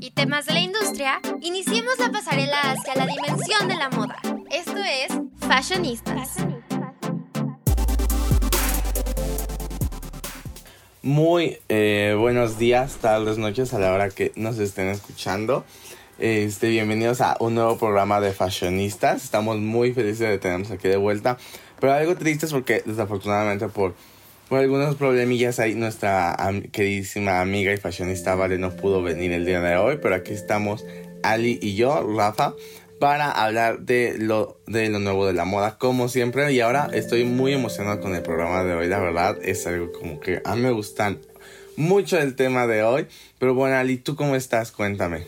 y temas de la industria, iniciemos la pasarela hacia la dimensión de la moda. Esto es Fashionistas. Muy eh, buenos días, tardes, noches a la hora que nos estén escuchando. Este, bienvenidos a un nuevo programa de Fashionistas. Estamos muy felices de tenernos aquí de vuelta. Pero algo triste es porque desafortunadamente por, por algunos problemillas ahí nuestra queridísima amiga y fashionista Vale no pudo venir el día de hoy. Pero aquí estamos Ali y yo, Rafa, para hablar de lo, de lo nuevo de la moda, como siempre. Y ahora estoy muy emocionado con el programa de hoy. La verdad es algo como que a mí me gustan mucho el tema de hoy. Pero bueno, Ali, ¿tú cómo estás? Cuéntame.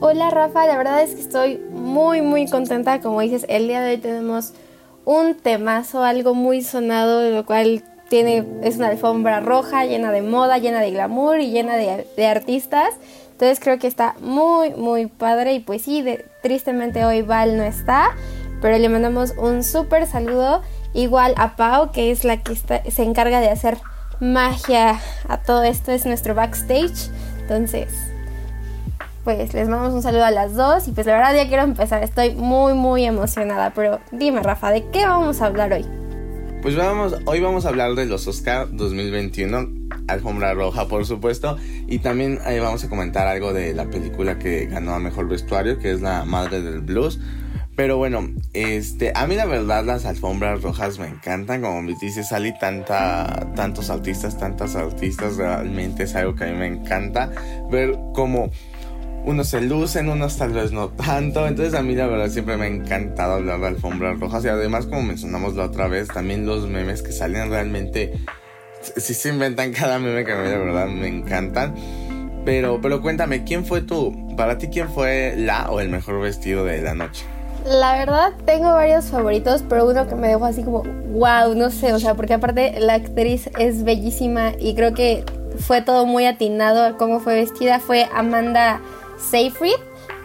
Hola Rafa, la verdad es que estoy muy muy contenta. Como dices, el día de hoy tenemos un temazo, algo muy sonado, lo cual tiene, es una alfombra roja llena de moda, llena de glamour y llena de, de artistas. Entonces creo que está muy, muy padre. Y pues sí, tristemente hoy Val no está. Pero le mandamos un súper saludo. Igual a Pau, que es la que se encarga de hacer magia a todo esto. Es nuestro backstage. Entonces, pues les mandamos un saludo a las dos. Y pues la verdad ya quiero empezar. Estoy muy, muy emocionada. Pero dime, Rafa, ¿de qué vamos a hablar hoy? Pues vamos, hoy vamos a hablar de los Oscar 2021 alfombra roja, por supuesto. Y también eh, vamos a comentar algo de la película que ganó a mejor vestuario, que es La Madre del Blues. Pero bueno, este, a mí la verdad las alfombras rojas me encantan, como me dice Sally, tanta, tantos artistas, tantas artistas, realmente es algo que a mí me encanta ver cómo unos se lucen, unos tal vez no tanto. Entonces a mí la verdad siempre me ha encantado hablar de alfombras rojas y además como mencionamos la otra vez, también los memes que salen realmente sí se inventan cada meme que a mí de verdad me encantan. Pero, pero cuéntame, ¿quién fue tú? Para ti, ¿quién fue la o el mejor vestido de la noche? La verdad, tengo varios favoritos, pero uno que me dejó así como, wow, no sé, o sea, porque aparte la actriz es bellísima y creo que fue todo muy atinado a cómo fue vestida. Fue Amanda Seyfried,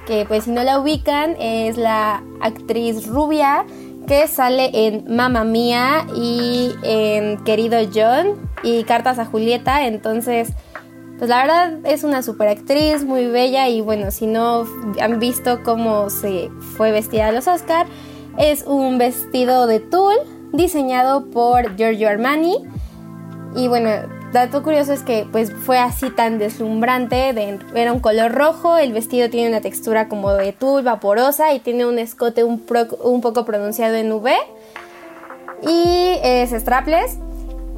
que pues si no la ubican, es la actriz rubia que sale en Mamma Mía y en Querido John y Cartas a Julieta. Entonces, pues la verdad es una super actriz, muy bella y bueno, si no han visto cómo se fue vestida a los Oscar, es un vestido de tul diseñado por Giorgio Armani. Y bueno, dato curioso es que pues fue así tan deslumbrante, era un color rojo, el vestido tiene una textura como de tul vaporosa y tiene un escote un, un poco pronunciado en V y es strapless.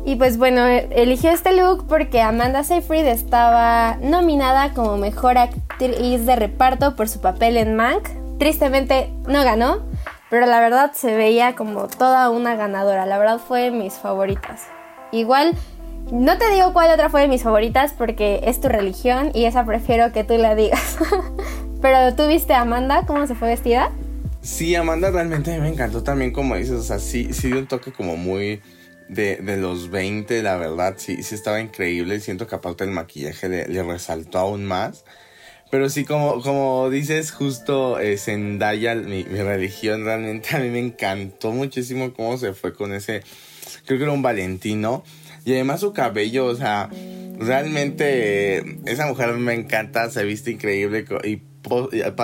Y pues bueno, eligió este look porque Amanda Seyfried estaba nominada como mejor actriz de reparto por su papel en Mank. Tristemente no ganó, pero la verdad se veía como toda una ganadora. La verdad fue mis favoritas. Igual no te digo cuál otra fue de mis favoritas porque es tu religión y esa prefiero que tú la digas. Pero tú viste a Amanda, cómo se fue vestida. Sí, Amanda realmente me encantó también, como dices, o sea, sí, sí dio un toque como muy de, los 20, la verdad, sí, sí estaba increíble. Siento que aparte el maquillaje le, resaltó aún más. Pero sí, como, como dices, justo eh, Zendaya, mi, mi religión, realmente a mí me encantó muchísimo cómo se fue con ese, creo que era un Valentino. Y además su cabello, o sea, realmente esa mujer me encanta, se viste increíble y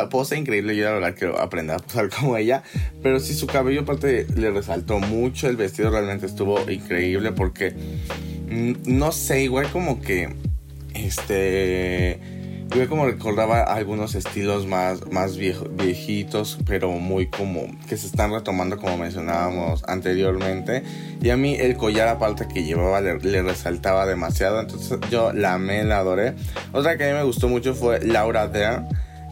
pose increíble. Yo la verdad quiero aprender a posar como ella. Pero sí, su cabello aparte le resaltó mucho. El vestido realmente estuvo increíble porque, mm, no sé, igual como que, este yo como recordaba algunos estilos más, más viejitos, pero muy como que se están retomando como mencionábamos anteriormente. Y a mí el collar aparte que llevaba le, resaltaba demasiado, entonces yo la amé, la adoré. Otra que a mí me gustó mucho fue Laura Dern,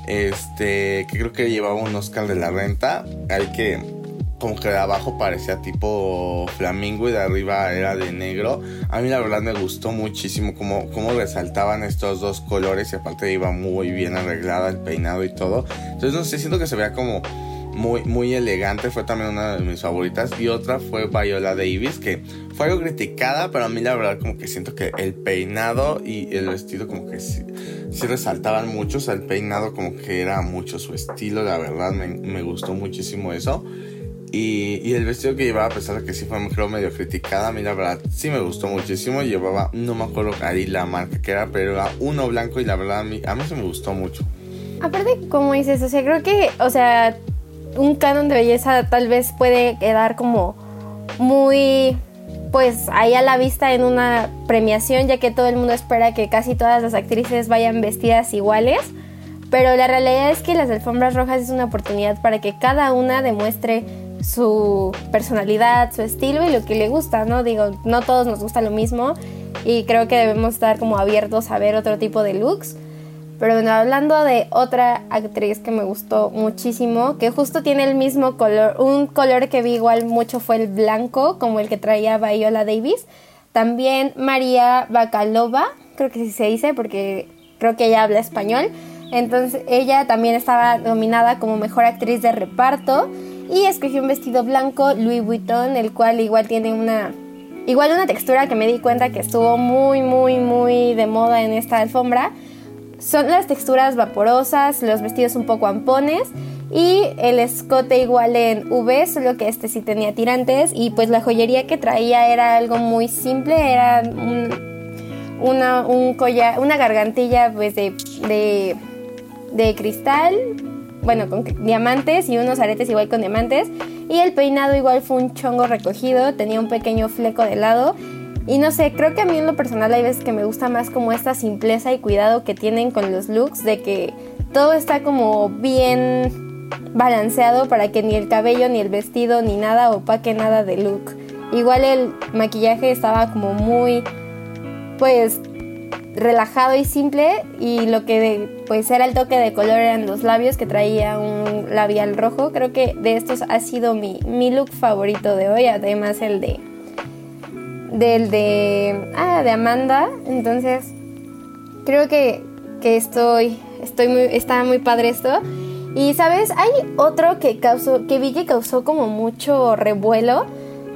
este, que creo que llevaba un Oscar de la renta, al que como que de abajo parecía tipo flamingo y de arriba era de negro. A mí la verdad me gustó muchísimo cómo, cómo resaltaban estos dos colores y aparte iba muy bien arreglada el peinado y todo. Entonces no sé, siento que se veía como muy, muy elegante, fue también una de mis favoritas. Y otra fue Viola Davis, que fue algo criticada, pero a mí la verdad como que siento que el peinado y el vestido como que sí, resaltaban mucho. el peinado como que era mucho su estilo, la verdad me, me gustó muchísimo eso. Y, el vestido que llevaba, a pesar de que sí fue medio criticada, a mí la verdad sí me gustó muchísimo. Llevaba, no me acuerdo ahí la marca que era, pero era uno blanco y la verdad a mí, a mí sí me gustó mucho. Aparte, como dices, o sea, creo que, o sea, un canon de belleza tal vez puede quedar como muy pues ahí a la vista en una premiación, ya que todo el mundo espera que casi todas las actrices vayan vestidas iguales. Pero la realidad es que las alfombras rojas es una oportunidad para que cada una demuestre su personalidad, su estilo y lo que le gusta, ¿no? Digo, no todos nos gusta lo mismo y creo que debemos estar como abiertos a ver otro tipo de looks. Pero bueno, hablando de otra actriz que me gustó muchísimo, que justo tiene el mismo color, un color que vi igual mucho fue el blanco, como el que traía Viola Davis. También María Bacalova, creo que sí se dice porque creo que ella habla español. Entonces ella también estaba nominada como mejor actriz de reparto y escogió un vestido blanco Louis Vuitton, el cual igual tiene una igual una textura que me di cuenta que estuvo muy muy muy de moda en esta alfombra. Son las texturas vaporosas, los vestidos un poco ampones y el escote igual en V, solo que este sí tenía tirantes y pues la joyería que traía era algo muy simple, era una, un collar, una gargantilla pues de, de cristal, bueno, con diamantes y unos aretes igual con diamantes y el peinado igual fue un chongo recogido, tenía un pequeño fleco de lado y no sé, creo que a mí en lo personal hay veces que me gusta más como esta simpleza y cuidado que tienen con los looks, de que todo está como bien balanceado para que ni el cabello, ni el vestido, ni nada opaque nada de look. Igual el maquillaje estaba como muy, pues, relajado y simple y lo que pues era el toque de color eran los labios que traía un labial rojo. Creo que de estos ha sido mi, mi look favorito de hoy, además el de del de, ah, de Amanda. Entonces, creo que, que estoy, estoy muy, muy padre esto. Y sabes, hay otro que causó, que vi que causó como mucho revuelo.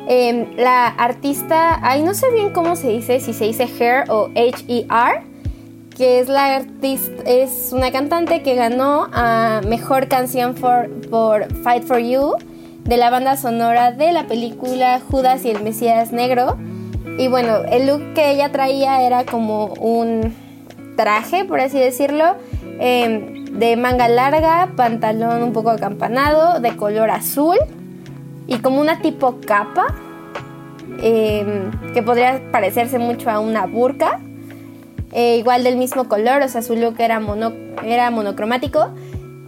Em, la artista, ay, no sé bien cómo se dice, si se dice Hair o H-E-R, que es la artista, es una cantante que ganó a mejor canción por, por Fight for You de la banda sonora de la película Judas y el Mesías Negro. Y bueno, el look que ella traía era como un traje, por así decirlo, em, de manga larga, pantalón un poco acampanado, de color azul y como una tipo capa, em, que podría parecerse mucho a una burka. Eh, igual del mismo color, o sea, su look era, mono, era monocromático.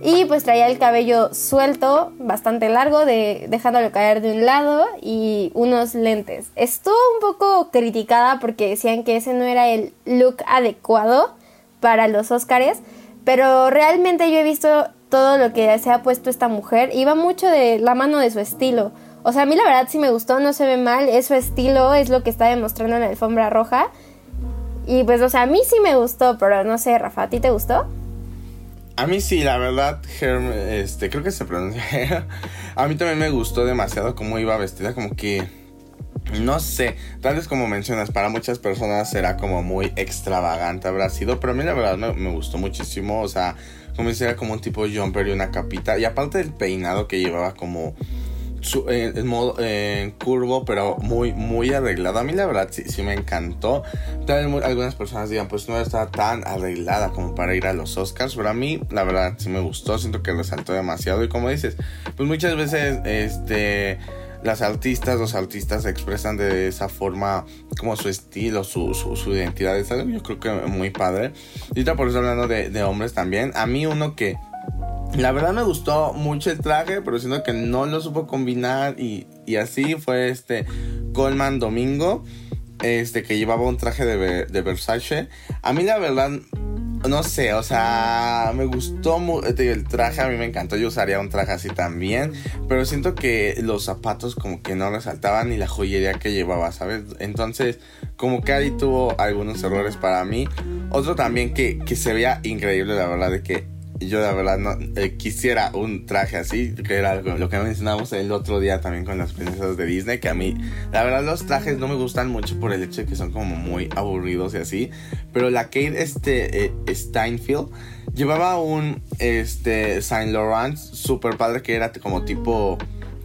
Y pues traía el cabello suelto, bastante largo, de, dejándolo caer de un lado y unos lentes. Estuvo un poco criticada porque decían que ese no era el look adecuado para los Oscars, pero realmente yo he visto todo lo que se ha puesto esta mujer y va mucho de la mano de su estilo. O sea, a mí la verdad sí me gustó, no se ve mal, es su estilo, es lo que está demostrando en la alfombra roja. Y pues, o sea, a mí sí me gustó, pero no sé, Rafa, ¿a ti te gustó? A mí sí, la verdad, este, creo que se pronuncia. a mí también me gustó demasiado cómo iba vestida, como que no sé, tal vez como mencionas, para muchas personas será como muy extravagante habrá sido, pero a mí la verdad me, gustó muchísimo, o sea, como si era como un tipo jumper y una capita, y aparte del peinado que llevaba como en, modo en curvo, pero muy, muy arreglado. A mí la verdad sí, sí me encantó. Tal vez algunas personas digan, pues no está tan arreglada como para ir a los Oscars, pero a mí la verdad sí me gustó, siento que resaltó demasiado y como dices, pues muchas veces este las artistas, los artistas expresan de esa forma como su estilo, su, su, identidad. Es algo yo creo que muy padre. Y por eso hablando de, hombres también. A mí uno que la verdad me gustó mucho el traje, pero siento que no lo supo combinar y, así fue este Coleman Domingo, este que llevaba un traje de, de Versace. A mí la verdad, no sé, o sea, me gustó el traje, a mí me encantó, yo usaría un traje así también, pero siento que los zapatos como que no resaltaban ni la joyería que llevaba, ¿sabes? Entonces, como que ahí tuvo algunos errores para mí. Otro también que, que se veía increíble, la verdad, de que yo la verdad no eh, quisiera un traje así, que era lo que mencionamos el otro día también con las princesas de Disney, que a mí la verdad los trajes no me gustan mucho por el hecho de que son como muy aburridos y así, pero la Kate este eh, Steinfeld llevaba un este Saint Laurent super padre que era como tipo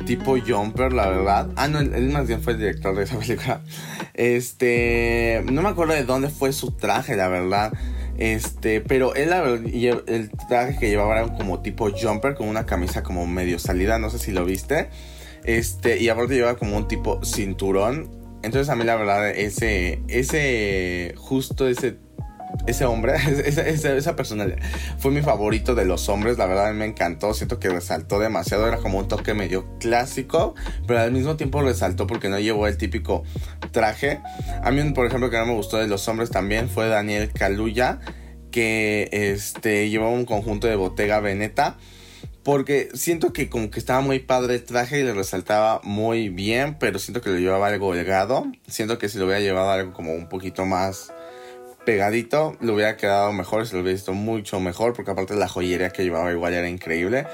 tipo jumper, la verdad. Ah, no, él, más bien fue el director de esa película. Este, no me acuerdo de dónde fue su traje, la verdad. Este, pero él, el traje que llevaba era como tipo jumper, con una camisa como medio salida, no sé si lo viste. Este, y aparte llevaba como un tipo cinturón. Entonces a mí la verdad, ese, ese, justo ese ese hombre, esa, esa, esa, persona fue mi favorito de los hombres, la verdad me encantó, siento que resaltó demasiado, era como un toque medio clásico, pero al mismo tiempo resaltó porque no llevó el típico traje. A mí, por ejemplo, que no me gustó de los hombres también fue Daniel Kaluuya, que este, llevaba un conjunto de Bottega Veneta. Porque siento que como que estaba muy padre el traje y le resaltaba muy bien, pero siento que lo llevaba algo holgado. Siento que si lo hubiera llevado algo como un poquito más pegadito, le hubiera quedado mejor, se lo hubiera visto mucho mejor, porque aparte la joyería que llevaba igual era increíble.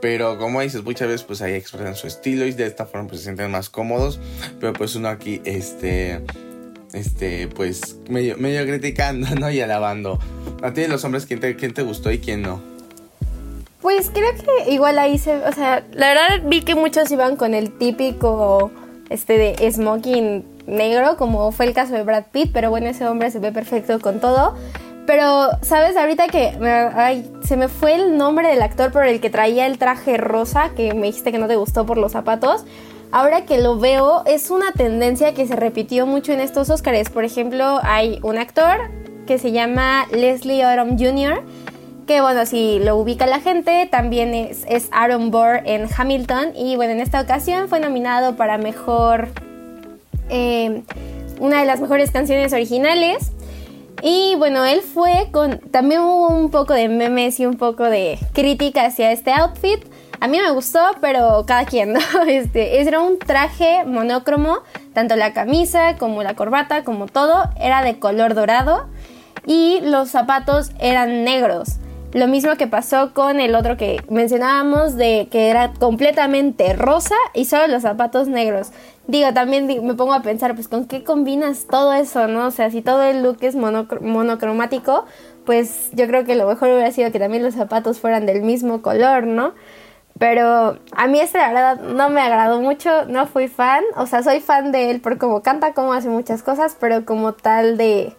Pero como dices, muchas veces pues ahí expresan su estilo y de esta forma pues se sienten más cómodos. Pero pues uno aquí, este, este, pues medio, criticando, ¿no? Y alabando. A ti de los hombres, ¿quién te, quién te gustó y quién no? Pues creo que igual ahí se, o sea, la verdad vi que muchos iban con el típico, este de smoking negro, como fue el caso de Brad Pitt, pero bueno, ese hombre se ve perfecto con todo. Pero, ¿sabes? Ahorita que se me fue el nombre del actor por el que traía el traje rosa, que me dijiste que no te gustó por los zapatos. Ahora que lo veo, es una tendencia que se repitió mucho en estos Oscars. Por ejemplo, hay un actor que se llama Leslie Odom Jr., que bueno, si lo ubica la gente, también es Aaron Burr en Hamilton. Y bueno, en esta ocasión fue nominado para mejor eh, una de las mejores canciones originales. Y bueno, él fue con... También hubo un poco de memes y un poco de crítica hacia este outfit. A mí me gustó, pero cada quien, ¿no? Este, era un traje monócromo, tanto la camisa como la corbata, como todo, era de color dorado y los zapatos eran negros. Lo mismo que pasó con el otro que mencionábamos de que era completamente rosa y solo los zapatos negros. Digo, también me pongo a pensar, pues, ¿con qué combinas todo eso, no? O sea, si todo el look es monocromático, pues yo creo que lo mejor hubiera sido que también los zapatos fueran del mismo color, ¿no? Pero a mí este la verdad no me agradó mucho, no fui fan, o sea, soy fan de él por cómo canta, cómo hace muchas cosas, pero como tal de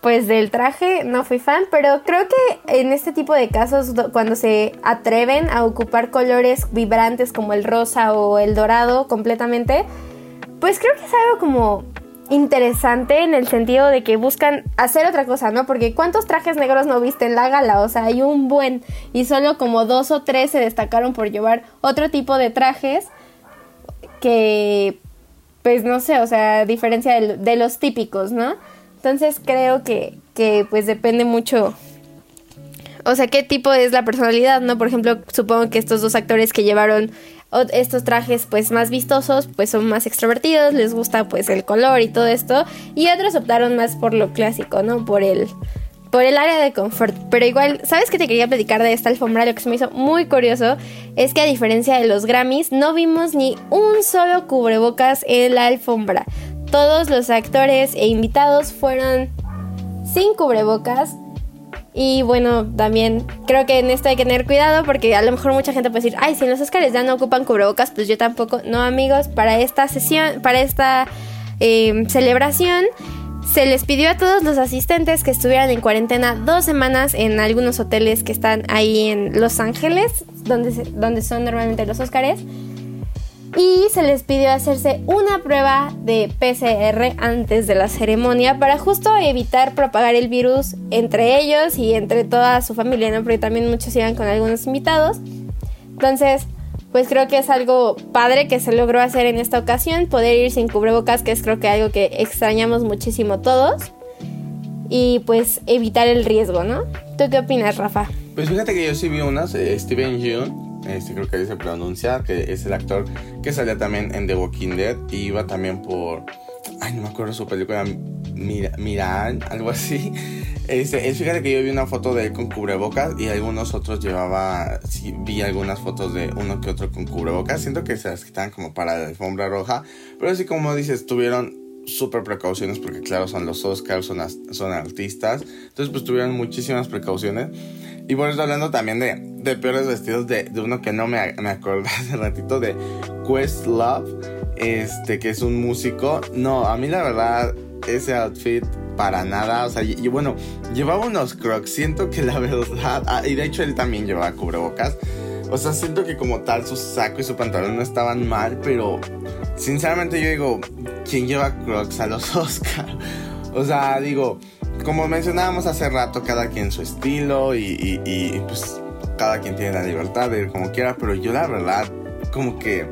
pues del traje no fui fan, pero creo que en este tipo de casos cuando se atreven a ocupar colores vibrantes como el rosa o el dorado completamente, pues creo que es algo como interesante en el sentido de que buscan hacer otra cosa, ¿no? Porque ¿cuántos trajes negros no viste en la gala? O sea, hay un buen y solo como dos o tres se destacaron por llevar otro tipo de trajes que, pues no sé, o sea, a diferencia de los típicos, ¿no? Entonces creo que, que pues depende mucho o sea, qué tipo es la personalidad, ¿no? Por ejemplo, supongo que estos dos actores que llevaron estos trajes pues más vistosos, pues son más extrovertidos, les gusta pues el color y todo esto, y otros optaron más por lo clásico, ¿no? Por el por el área de confort. Pero igual, ¿sabes qué te quería platicar de esta alfombra? Lo que se me hizo muy curioso es que a diferencia de los Grammys, no vimos ni un solo cubrebocas en la alfombra. Todos los actores e invitados fueron sin cubrebocas. Y bueno, también creo que en esto hay que tener cuidado porque a lo mejor mucha gente puede decir, ay, si en los Oscars ya no ocupan cubrebocas, pues yo tampoco. No, amigos, para esta sesión, para esta em, celebración, se les pidió a todos los asistentes que estuvieran en cuarentena dos semanas en algunos hoteles que están ahí en Los Ángeles, donde, donde son normalmente los Oscars y se les pidió hacerse una prueba de PCR antes de la ceremonia para justo evitar propagar el virus entre ellos y entre toda su familia, ¿no? Porque también muchos iban con algunos invitados. Entonces, pues creo que es algo padre que se logró hacer en esta ocasión, poder ir sin cubrebocas, que es creo que algo que extrañamos muchísimo todos. Y pues evitar el riesgo, ¿no? ¿Tú qué opinas, Rafa? Pues fíjate que yo sí vi unas, eh, Steven este creo que se pronuncia, que es el actor que salía también en The Walking Dead y iba también por, ay, no me acuerdo su película, Mira, algo así. Este, fíjate que yo vi una foto de él con cubrebocas y algunos otros llevaba, sí, vi algunas fotos de uno que otro con cubrebocas. Siento que se las quitan como para la alfombra roja, pero así como dices, tuvieron súper precauciones porque claro, son los Oscars, son, son artistas, entonces pues tuvieron muchísimas precauciones. Y por eso hablando también de, de peores vestidos, de, de, uno que no me, me acordé hace ratito, de Questlove, este, que es un músico. No, a mí la verdad, ese outfit para nada. O sea, y, bueno, llevaba unos crocs. Siento que la verdad. Ah, y de hecho él también llevaba cubrebocas. O sea, siento que como tal su saco y su pantalón no estaban mal, pero sinceramente yo digo, ¿quién lleva crocs a los Oscar? O sea, digo, como mencionábamos hace rato, cada quien su estilo y, y pues cada quien tiene la libertad de ir como quiera, pero yo la verdad, como que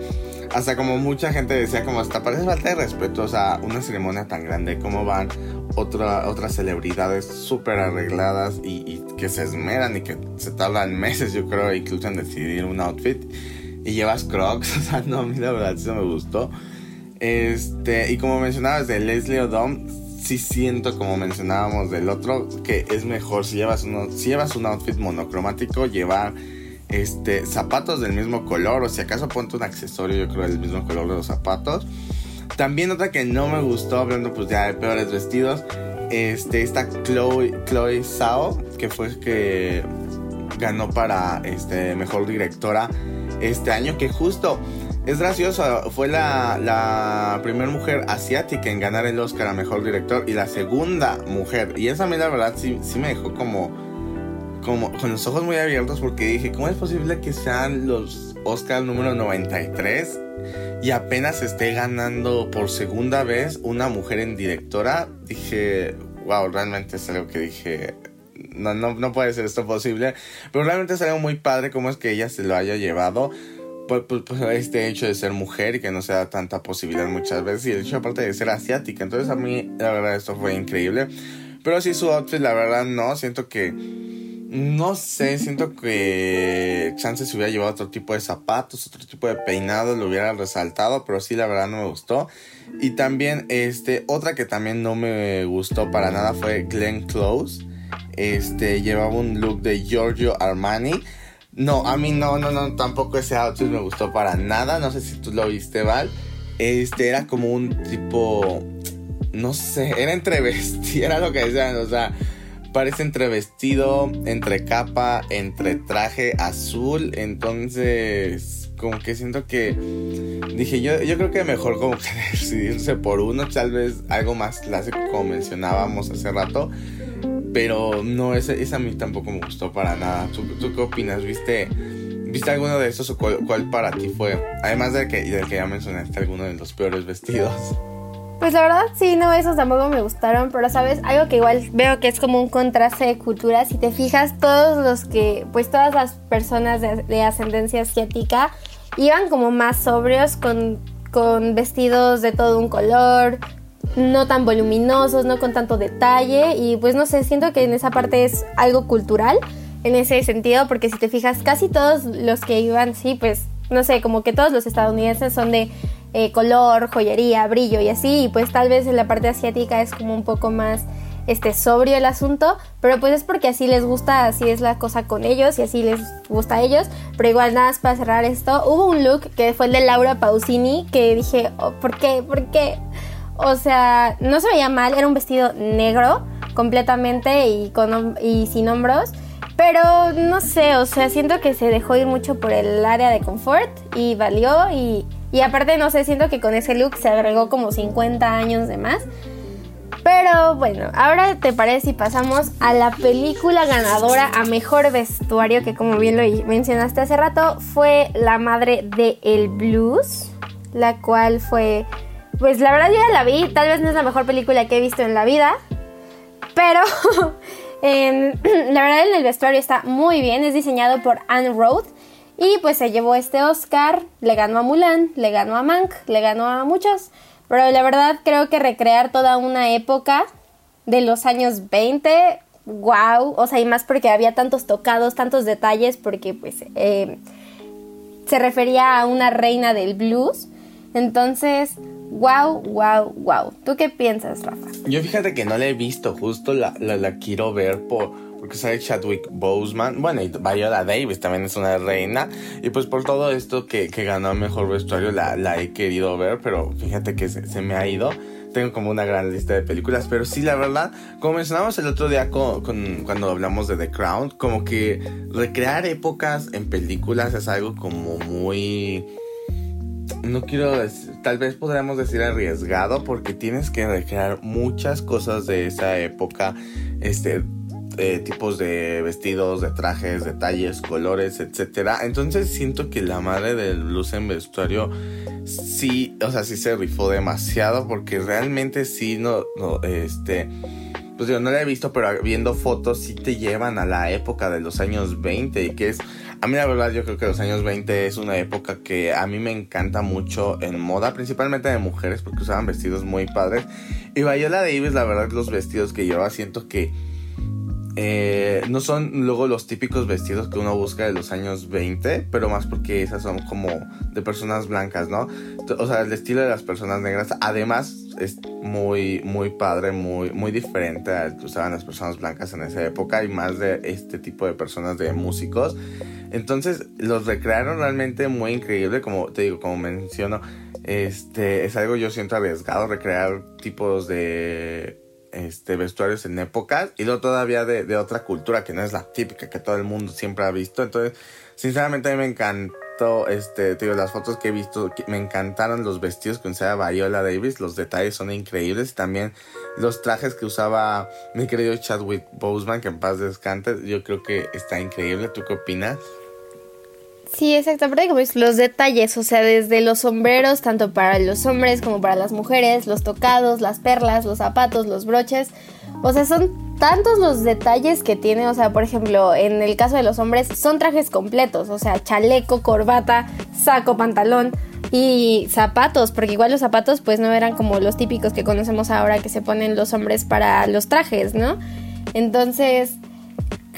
hasta como mucha gente decía como hasta parece falta de respeto, o sea, una ceremonia tan grande, como van otra, otras celebridades súper arregladas y, que se esmeran y que se tardan meses, yo creo, incluso en decidir un outfit y llevas crocs, o sea, no, a mí la verdad eso me gustó. Este, y como mencionabas de Leslie Odom, sí siento, como mencionábamos del otro, que es mejor si llevas, uno, si llevas un outfit monocromático, llevar este, zapatos del mismo color, o si acaso ponte un accesorio, yo creo, del mismo color de los zapatos. También otra que no me gustó, hablando pues de peores vestidos, este, esta Chloe, Chloe Zhao, que fue que ganó para este, mejor directora este año, que justo es gracioso, fue la, la primera mujer asiática en ganar el Oscar a mejor director y la segunda mujer. Y esa a mí la verdad sí, sí me dejó como como con los ojos muy abiertos porque dije, ¿cómo es posible que sean los Oscars número 93 y apenas esté ganando por segunda vez una mujer en directora? Dije, wow, realmente es algo que dije, no, no, no puede ser esto posible, pero realmente es algo muy padre como es que ella se lo haya llevado. Pues, pues, pues, este hecho de ser mujer y que no se da tanta posibilidad muchas veces y el hecho aparte de ser asiática entonces a mí la verdad esto fue increíble pero sí su outfit la verdad no siento que no sé, siento que Chance se hubiera llevado otro tipo de zapatos, otro tipo de peinado, lo hubiera resaltado, pero sí, la verdad no me gustó. Y también, este, otra que también no me gustó para nada fue Glenn Close. Este, llevaba un look de Giorgio Armani. No, a mí no, no, no, tampoco ese outfit me gustó para nada. No sé si tú lo viste, Val. Este, era como un tipo, no sé, era entre era lo que decían, o sea parece entre vestido, entre capa, entre traje azul. Entonces, como que siento que dije, yo, yo creo que mejor como que decidirse por uno, tal vez algo más clásico como mencionábamos hace rato. Pero no, esa, esa a mí tampoco me gustó para nada. ¿Tú, tú qué opinas? ¿Viste, ¿Viste alguno de esos o cuál, cuál para ti fue? Además de que, del que ya mencionaste, alguno de los peores vestidos. Pues la verdad sí, no, esos tampoco me gustaron, pero sabes, algo que igual veo que es como un contraste de cultura, si te fijas, todos los que, pues todas las personas de, ascendencia asiática iban como más sobrios, con, con vestidos de todo un color, no tan voluminosos, no con tanto detalle, y pues no sé, siento que en esa parte es algo cultural, en ese sentido, porque si te fijas, casi todos los que iban, sí, pues no sé, como que todos los estadounidenses son de eh, color, joyería, brillo y así, y pues tal vez en la parte asiática es como un poco más este sobrio el asunto, pero pues es porque así les gusta, así es la cosa con ellos y así les gusta a ellos, pero igual nada más para cerrar esto, hubo un look que fue el de Laura Pausini que dije, oh, ¿por qué? ¿Por qué? O sea, no se veía mal, era un vestido negro completamente y, con, y sin hombros. Pero no sé, o sea, siento que se dejó ir mucho por el área de confort y valió y, y aparte, no sé, siento que con ese look se agregó como 50 años de más. Pero bueno, ahora te parece si pasamos a la película ganadora a mejor vestuario, que como bien lo mencionaste hace rato, fue La Madre de el Blues, la cual fue, pues la verdad yo ya la vi, tal vez no es la mejor película que he visto en la vida, pero la verdad en el vestuario está muy bien, es diseñado por Anne Roth y pues se llevó este Oscar, le ganó a Mulan, le ganó a Mank, le ganó a muchos. Pero la verdad creo que recrear toda una época de los años 20, wow. O sea, y más porque había tantos tocados, tantos detalles, porque pues eh, se refería a una reina del blues. Entonces, wow, wow, wow. ¿Tú qué piensas, Rafa? Yo fíjate que no la he visto, justo la, la quiero ver por porque sale Chadwick Boseman, bueno, y Viola Davis también es una reina, y pues por todo esto que, que ganó mejor vestuario la, la, he querido ver, pero fíjate que se, me ha ido. Tengo como una gran lista de películas, pero sí, la verdad, como mencionamos el otro día con, cuando hablamos de The Crown, como que recrear épocas en películas es algo como muy no quiero tal vez podríamos decir arriesgado porque tienes que recrear muchas cosas de esa época, este, tipos de vestidos, de trajes, detalles, colores, etcétera. Entonces siento que la madre del luz en vestuario sí, o sea, sí se rifó demasiado porque realmente sí no, no, este, pues yo no la he visto, pero viendo fotos sí te llevan a la época de los años 20 y que es a mí la verdad yo creo que los años 20 es una época que a mí me encanta mucho en moda, principalmente de mujeres porque usaban vestidos muy padres. Y Viola Davis, la verdad los vestidos que lleva siento que eh, no son luego los típicos vestidos que uno busca de los años 20, pero más porque esas son como de personas blancas, ¿no? O sea, el estilo de las personas negras, además es muy, muy padre, muy, muy diferente al que usaban las personas blancas en esa época y más de este tipo de personas de músicos. Entonces los recrearon realmente muy increíble, como te digo, como menciono, este es algo yo siento arriesgado recrear tipos de este, vestuarios en épocas y luego todavía de, otra cultura que no es la típica que todo el mundo siempre ha visto. Entonces, sinceramente a mí me encantó, este, digo, las fotos que he visto, me encantaron los vestidos que usaba Viola Davis, los detalles son increíbles también los trajes que usaba mi querido Chadwick Boseman, que en paz descanse, yo creo que está increíble. ¿Tú qué opinas? Sí, exactamente los detalles, o sea, desde los sombreros, tanto para los hombres como para las mujeres, los tocados, las perlas, los zapatos, los broches, o sea, son tantos los detalles que tiene, o sea, por ejemplo, en el caso de los hombres, son trajes completos, o sea, chaleco, corbata, saco, pantalón y zapatos, porque igual los zapatos pues no eran como los típicos que conocemos ahora que se ponen los hombres para los trajes, ¿no? Entonces,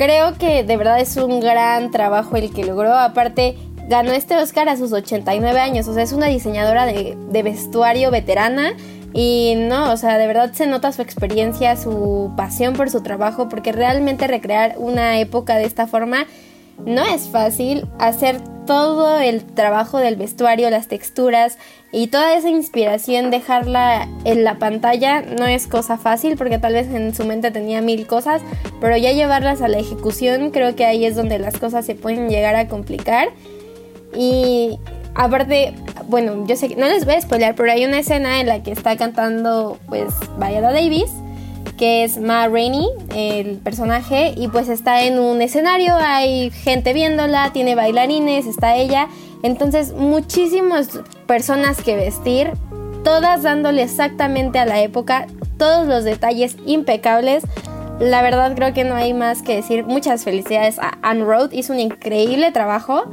Creo que de verdad es un gran trabajo el que logró. Aparte, ganó este Oscar a sus 89 años. O sea, es una diseñadora de, vestuario veterana. Y no, o sea, de verdad se nota su experiencia, su pasión por su trabajo, porque realmente recrear una época de esta forma no es fácil. Hacer todo el trabajo del vestuario, las texturas y toda esa inspiración, dejarla en la pantalla no es cosa fácil porque tal vez en su mente tenía mil cosas, pero ya llevarlas a la ejecución creo que ahí es donde las cosas se pueden llegar a complicar. Y aparte, bueno, yo sé que no les voy a spoiler, pero hay una escena en la que está cantando pues Viola Davis que es Ma Rainey, el personaje, y pues está en un escenario, hay gente viéndola, tiene bailarines, está ella, entonces muchísimas personas que vestir, todas dándole exactamente a la época, todos los detalles impecables. La verdad creo que no hay más que decir. Muchas felicidades a Anne Road, hizo un increíble trabajo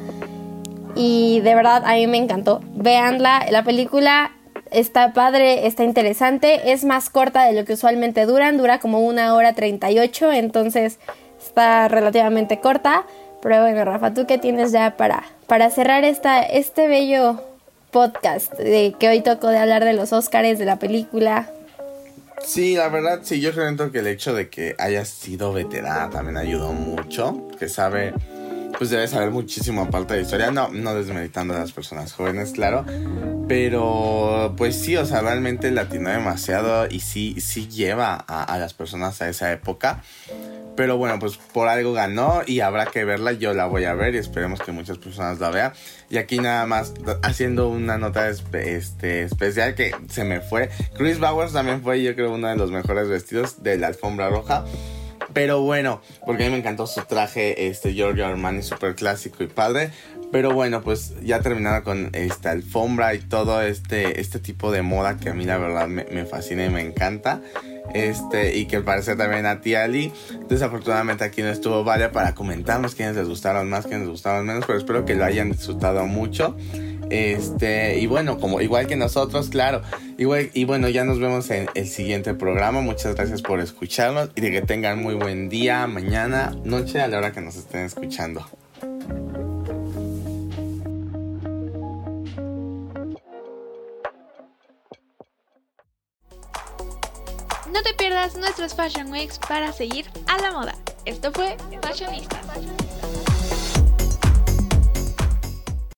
y de verdad a mí me encantó. Veanla, la película está padre, está interesante, es más corta de lo que usualmente duran, dura como una hora 38, entonces está relativamente corta. Pero bueno, Rafa, ¿tú qué tienes ya para, para cerrar esta, este bello podcast de que hoy tocó de hablar de los Oscars, de la película? Sí, la verdad, sí, yo creo que el hecho de que haya sido veterana también ayudó mucho, que sabe pues debe saber muchísimo aparte de historia. No, no desmeditando a las personas jóvenes, claro. Pero pues sí, o sea, realmente latinó demasiado y sí, sí lleva a, las personas a esa época. Pero bueno, pues por algo ganó y habrá que verla. Yo la voy a ver y esperemos que muchas personas la vean. Y aquí nada más haciendo una nota este, especial que se me fue. Chris Bowers también fue, yo creo, uno de los mejores vestidos de la alfombra roja. Pero bueno, porque a mí me encantó su traje, este Giorgio Armani, súper clásico y padre. Pero bueno, pues ya terminado con esta alfombra y todo este, este tipo de moda que a mí la verdad me, fascina y me encanta. Este, y que parece también a ti Ali. Desafortunadamente aquí no estuvo Vale para comentarnos quiénes les gustaron más, quiénes les gustaron menos, pero espero que lo hayan disfrutado mucho. Este, y bueno, como igual que nosotros, claro. Y bueno, ya nos vemos en el siguiente programa. Muchas gracias por escucharnos y de que tengan muy buen día, mañana, noche, a la hora que nos estén escuchando. No te pierdas nuestros Fashion Weeks para seguir a la moda. Esto fue Fashionista.